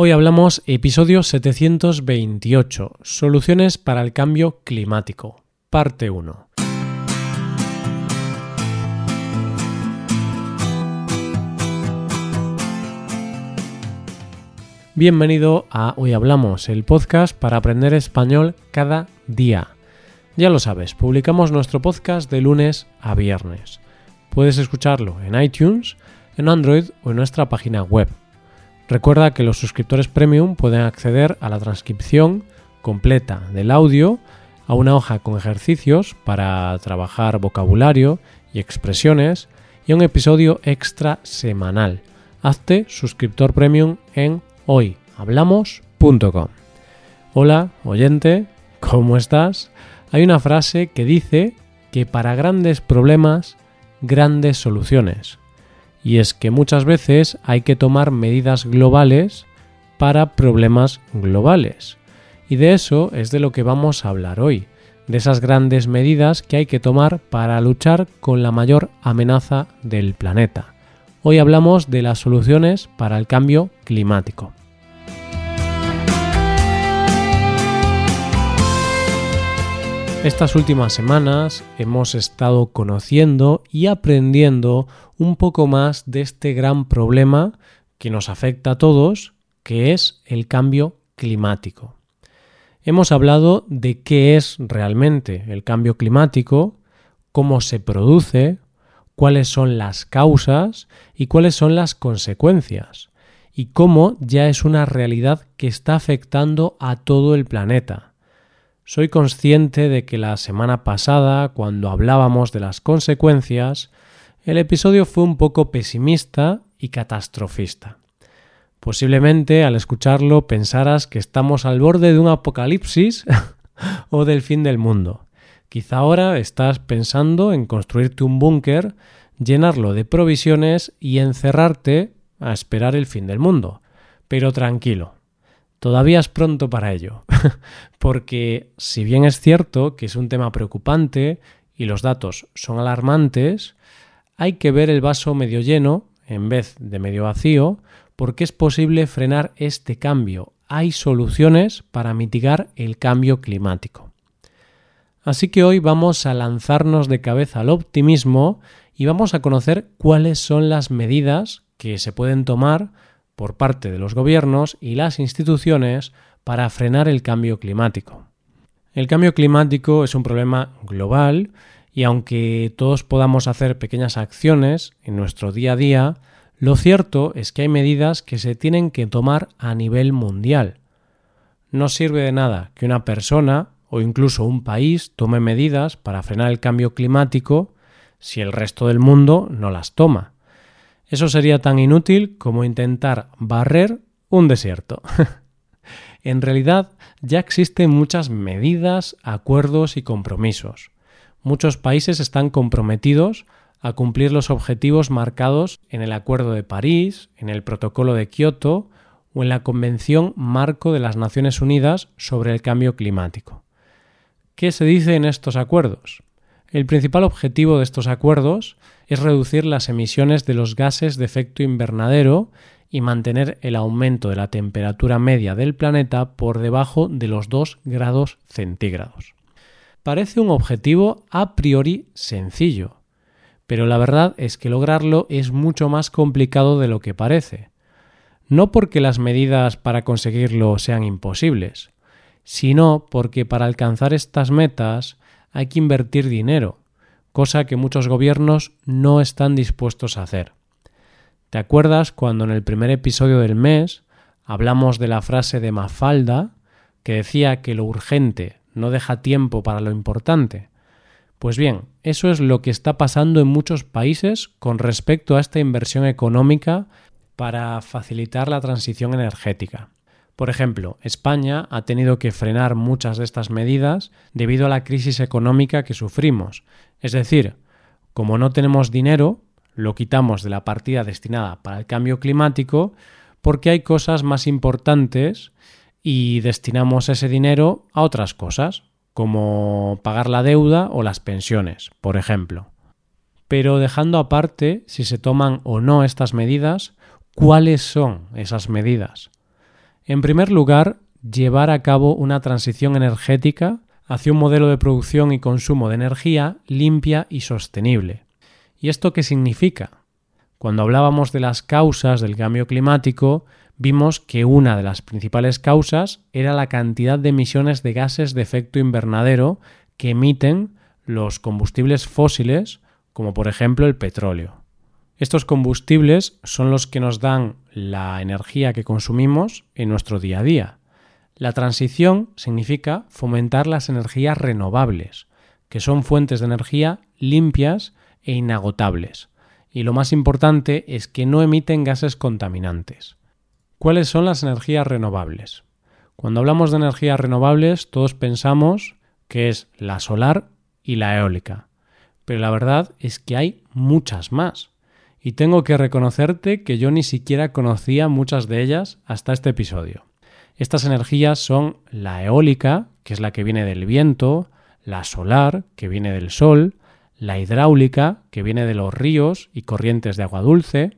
Hoy hablamos episodio 728, Soluciones para el cambio climático, parte 1. Bienvenido a Hoy Hablamos, el podcast para aprender español cada día. Ya lo sabes, publicamos nuestro podcast de lunes a viernes. Puedes escucharlo en iTunes, en Android o en nuestra página web Recuerda que los suscriptores premium pueden acceder a la transcripción completa del audio, a una hoja con ejercicios para trabajar vocabulario y expresiones y a un episodio extra semanal. Hazte suscriptor premium en hoyhablamos.com. Hola, oyente, ¿cómo estás? Hay una frase que dice que para grandes problemas, grandes soluciones y es que muchas veces hay que tomar medidas globales para problemas globales. Y de eso es de lo que vamos a hablar hoy, de esas grandes medidas que hay que tomar para luchar con la mayor amenaza del planeta. Hoy hablamos de las soluciones para el cambio climático. Estas últimas semanas hemos estado conociendo y aprendiendo un poco más de este gran problema que nos afecta a todos, que es el cambio climático. Hemos hablado de qué es realmente el cambio climático, cómo se produce, cuáles son las causas y cuáles son las consecuencias, y cómo ya es una realidad que está afectando a todo el planeta soy consciente de que la semana pasada, cuando hablábamos de las consecuencias, el episodio fue un poco pesimista y catastrofista. Posiblemente al escucharlo pensaras que estamos al borde de un apocalipsis o del fin del mundo. Quizá ahora estás pensando en construirte un búnker, llenarlo de provisiones y encerrarte a esperar el fin del mundo. Pero tranquilo, Todavía es pronto para ello, porque si bien es cierto que es un tema preocupante y los datos son alarmantes, hay que ver el vaso medio lleno en vez de medio vacío, porque es posible frenar este cambio. Hay soluciones para mitigar el cambio climático. Así que hoy vamos a lanzarnos de cabeza al optimismo y vamos a conocer cuáles son las medidas que se pueden tomar por parte de los gobiernos y las instituciones para frenar el cambio climático. El cambio climático es un problema global y aunque todos podamos hacer pequeñas acciones en nuestro día a día, lo cierto es que hay medidas que se tienen que tomar a nivel mundial. No sirve de nada que una persona o incluso un país tome medidas para frenar el cambio climático si el resto del mundo no las toma. Eso sería tan inútil como intentar barrer un desierto. en realidad ya existen muchas medidas, acuerdos y compromisos. Muchos países están comprometidos a cumplir los objetivos marcados en el Acuerdo de París, en el Protocolo de Kioto o en la Convención Marco de las Naciones Unidas sobre el Cambio Climático. ¿Qué se dice en estos acuerdos? El principal objetivo de estos acuerdos es reducir las emisiones de los gases de efecto invernadero y mantener el aumento de la temperatura media del planeta por debajo de los 2 grados centígrados. Parece un objetivo a priori sencillo, pero la verdad es que lograrlo es mucho más complicado de lo que parece. No porque las medidas para conseguirlo sean imposibles, sino porque para alcanzar estas metas hay que invertir dinero, cosa que muchos gobiernos no están dispuestos a hacer. ¿Te acuerdas cuando en el primer episodio del mes hablamos de la frase de Mafalda que decía que lo urgente no deja tiempo para lo importante? Pues bien, eso es lo que está pasando en muchos países con respecto a esta inversión económica para facilitar la transición energética. Por ejemplo, España ha tenido que frenar muchas de estas medidas debido a la crisis económica que sufrimos. Es decir, como no tenemos dinero, lo quitamos de la partida destinada para el cambio climático porque hay cosas más importantes y destinamos ese dinero a otras cosas, como pagar la deuda o las pensiones, por ejemplo. Pero dejando aparte si se toman o no estas medidas, ¿cuáles son esas medidas? En primer lugar, llevar a cabo una transición energética hacia un modelo de producción y consumo de energía limpia y sostenible. ¿Y esto qué significa? Cuando hablábamos de las causas del cambio climático, vimos que una de las principales causas era la cantidad de emisiones de gases de efecto invernadero que emiten los combustibles fósiles, como por ejemplo el petróleo. Estos combustibles son los que nos dan la energía que consumimos en nuestro día a día. La transición significa fomentar las energías renovables, que son fuentes de energía limpias e inagotables. Y lo más importante es que no emiten gases contaminantes. ¿Cuáles son las energías renovables? Cuando hablamos de energías renovables, todos pensamos que es la solar y la eólica. Pero la verdad es que hay muchas más. Y tengo que reconocerte que yo ni siquiera conocía muchas de ellas hasta este episodio. Estas energías son la eólica, que es la que viene del viento, la solar, que viene del sol, la hidráulica, que viene de los ríos y corrientes de agua dulce,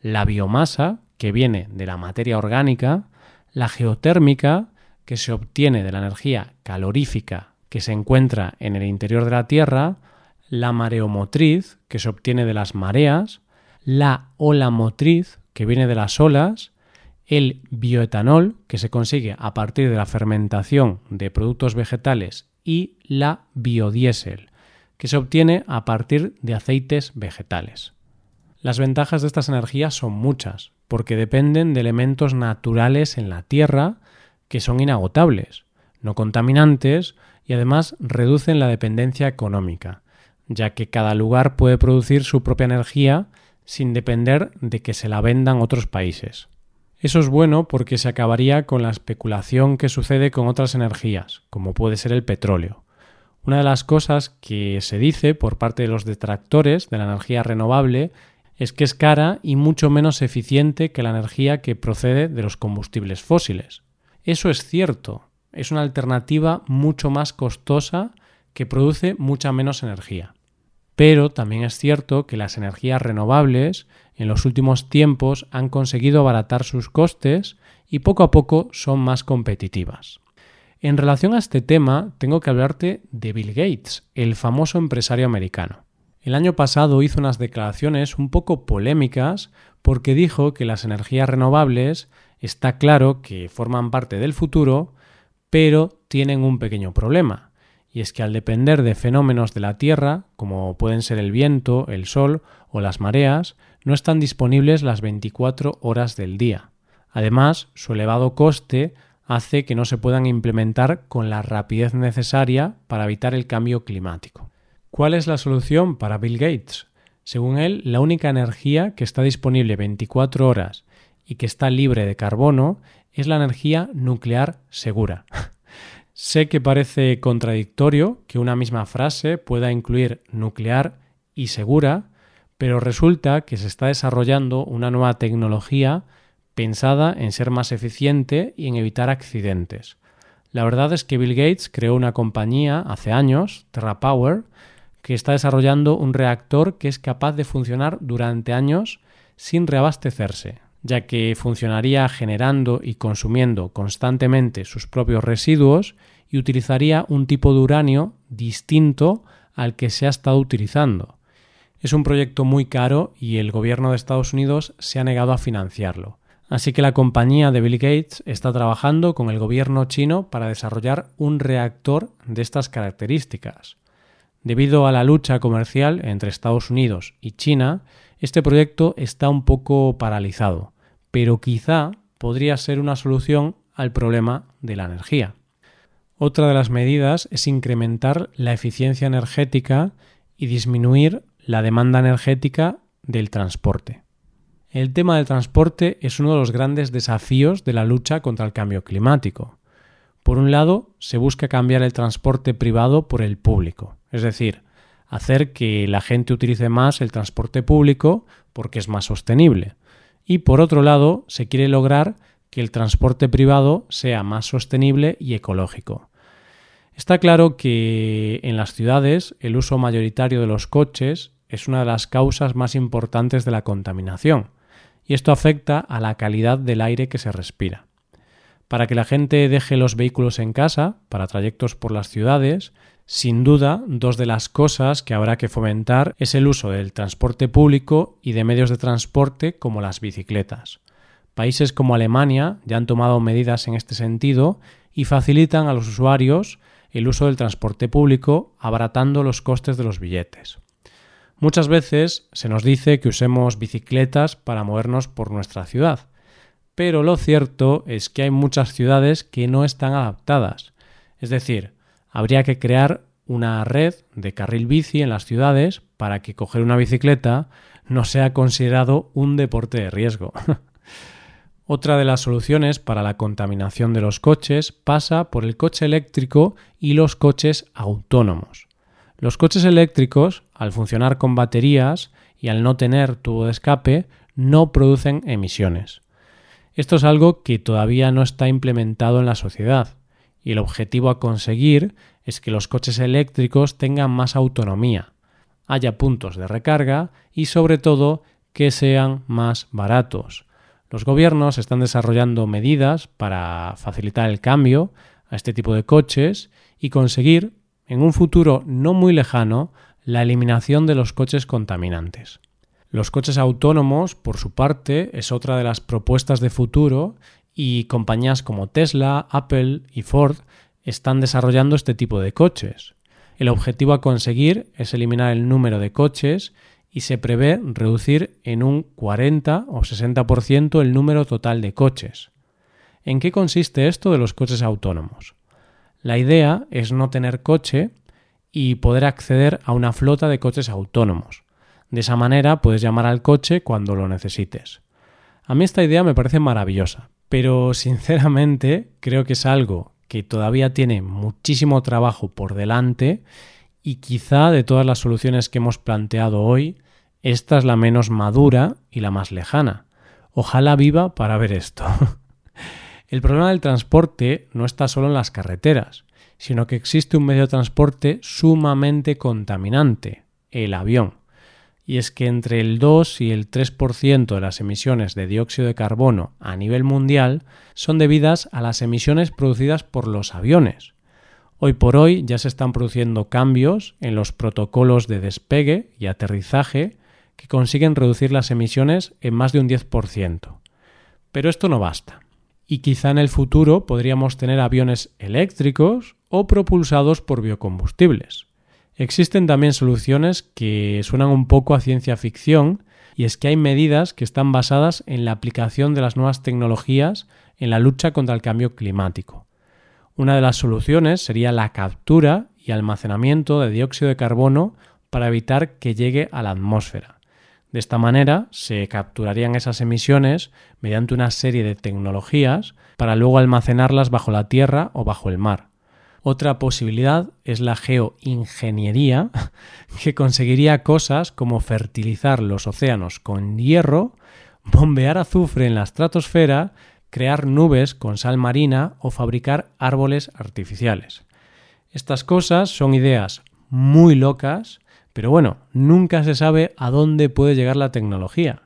la biomasa, que viene de la materia orgánica, la geotérmica, que se obtiene de la energía calorífica que se encuentra en el interior de la Tierra, la mareomotriz, que se obtiene de las mareas, la ola motriz, que viene de las olas, el bioetanol, que se consigue a partir de la fermentación de productos vegetales, y la biodiesel, que se obtiene a partir de aceites vegetales. Las ventajas de estas energías son muchas, porque dependen de elementos naturales en la Tierra que son inagotables, no contaminantes y además reducen la dependencia económica, ya que cada lugar puede producir su propia energía sin depender de que se la vendan otros países. Eso es bueno porque se acabaría con la especulación que sucede con otras energías, como puede ser el petróleo. Una de las cosas que se dice por parte de los detractores de la energía renovable es que es cara y mucho menos eficiente que la energía que procede de los combustibles fósiles. Eso es cierto, es una alternativa mucho más costosa que produce mucha menos energía. Pero también es cierto que las energías renovables en los últimos tiempos han conseguido abaratar sus costes y poco a poco son más competitivas. En relación a este tema, tengo que hablarte de Bill Gates, el famoso empresario americano. El año pasado hizo unas declaraciones un poco polémicas porque dijo que las energías renovables está claro que forman parte del futuro, pero tienen un pequeño problema, y es que al depender de fenómenos de la Tierra, como pueden ser el viento, el sol o las mareas, no están disponibles las 24 horas del día. Además, su elevado coste hace que no se puedan implementar con la rapidez necesaria para evitar el cambio climático. ¿Cuál es la solución para Bill Gates? Según él, la única energía que está disponible 24 horas y que está libre de carbono es la energía nuclear segura. sé que parece contradictorio que una misma frase pueda incluir nuclear y segura, pero resulta que se está desarrollando una nueva tecnología pensada en ser más eficiente y en evitar accidentes. La verdad es que Bill Gates creó una compañía hace años, TerraPower, que está desarrollando un reactor que es capaz de funcionar durante años sin reabastecerse, ya que funcionaría generando y consumiendo constantemente sus propios residuos y utilizaría un tipo de uranio distinto al que se ha estado utilizando. Es un proyecto muy caro y el gobierno de Estados Unidos se ha negado a financiarlo. Así que la compañía de Bill Gates está trabajando con el gobierno chino para desarrollar un reactor de estas características. Debido a la lucha comercial entre Estados Unidos y China, este proyecto está un poco paralizado pero quizá podría ser una solución al problema de la energía. Otra de las medidas es incrementar la eficiencia energética y disminuir la demanda energética del transporte. El tema del transporte es uno de los grandes desafíos de la lucha contra el cambio climático. Por un lado, se busca cambiar el transporte privado por el público, es decir, hacer que la gente utilice más el transporte público porque es más sostenible y por otro lado se quiere lograr que el transporte privado sea más sostenible y ecológico. Está claro que en las ciudades el uso mayoritario de los coches es una de las causas más importantes de la contaminación, y esto afecta a la calidad del aire que se respira. Para que la gente deje los vehículos en casa para trayectos por las ciudades, sin duda, dos de las cosas que habrá que fomentar es el uso del transporte público y de medios de transporte como las bicicletas. Países como Alemania ya han tomado medidas en este sentido y facilitan a los usuarios el uso del transporte público, abaratando los costes de los billetes. Muchas veces se nos dice que usemos bicicletas para movernos por nuestra ciudad, pero lo cierto es que hay muchas ciudades que no están adaptadas. Es decir, habría que crear una red de carril bici en las ciudades para que coger una bicicleta no sea considerado un deporte de riesgo. Otra de las soluciones para la contaminación de los coches pasa por el coche eléctrico y los coches autónomos. Los coches eléctricos, al funcionar con baterías y al no tener tubo de escape, no producen emisiones. Esto es algo que todavía no está implementado en la sociedad y el objetivo a conseguir es que los coches eléctricos tengan más autonomía, haya puntos de recarga y sobre todo que sean más baratos. Los gobiernos están desarrollando medidas para facilitar el cambio a este tipo de coches y conseguir, en un futuro no muy lejano, la eliminación de los coches contaminantes. Los coches autónomos, por su parte, es otra de las propuestas de futuro y compañías como Tesla, Apple y Ford están desarrollando este tipo de coches. El objetivo a conseguir es eliminar el número de coches y se prevé reducir en un 40 o 60% el número total de coches. ¿En qué consiste esto de los coches autónomos? La idea es no tener coche y poder acceder a una flota de coches autónomos. De esa manera puedes llamar al coche cuando lo necesites. A mí esta idea me parece maravillosa, pero sinceramente creo que es algo que todavía tiene muchísimo trabajo por delante y quizá de todas las soluciones que hemos planteado hoy, esta es la menos madura y la más lejana. Ojalá viva para ver esto. El problema del transporte no está solo en las carreteras, sino que existe un medio de transporte sumamente contaminante, el avión y es que entre el 2 y el 3% de las emisiones de dióxido de carbono a nivel mundial son debidas a las emisiones producidas por los aviones. Hoy por hoy ya se están produciendo cambios en los protocolos de despegue y aterrizaje que consiguen reducir las emisiones en más de un 10%. Pero esto no basta. Y quizá en el futuro podríamos tener aviones eléctricos o propulsados por biocombustibles. Existen también soluciones que suenan un poco a ciencia ficción y es que hay medidas que están basadas en la aplicación de las nuevas tecnologías en la lucha contra el cambio climático. Una de las soluciones sería la captura y almacenamiento de dióxido de carbono para evitar que llegue a la atmósfera. De esta manera se capturarían esas emisiones mediante una serie de tecnologías para luego almacenarlas bajo la tierra o bajo el mar. Otra posibilidad es la geoingeniería, que conseguiría cosas como fertilizar los océanos con hierro, bombear azufre en la estratosfera, crear nubes con sal marina o fabricar árboles artificiales. Estas cosas son ideas muy locas, pero bueno, nunca se sabe a dónde puede llegar la tecnología.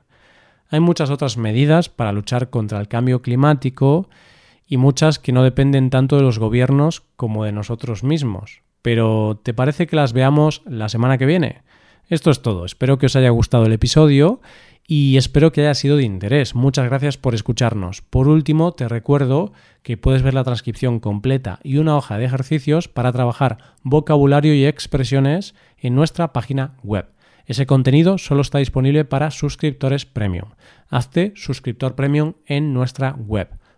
Hay muchas otras medidas para luchar contra el cambio climático y muchas que no dependen tanto de los gobiernos como de nosotros mismos. Pero ¿te parece que las veamos la semana que viene? Esto es todo, espero que os haya gustado el episodio y espero que haya sido de interés. Muchas gracias por escucharnos. Por último, te recuerdo que puedes ver la transcripción completa y una hoja de ejercicios para trabajar vocabulario y expresiones en nuestra página web. Ese contenido solo está disponible para suscriptores premium. Hazte suscriptor premium en nuestra web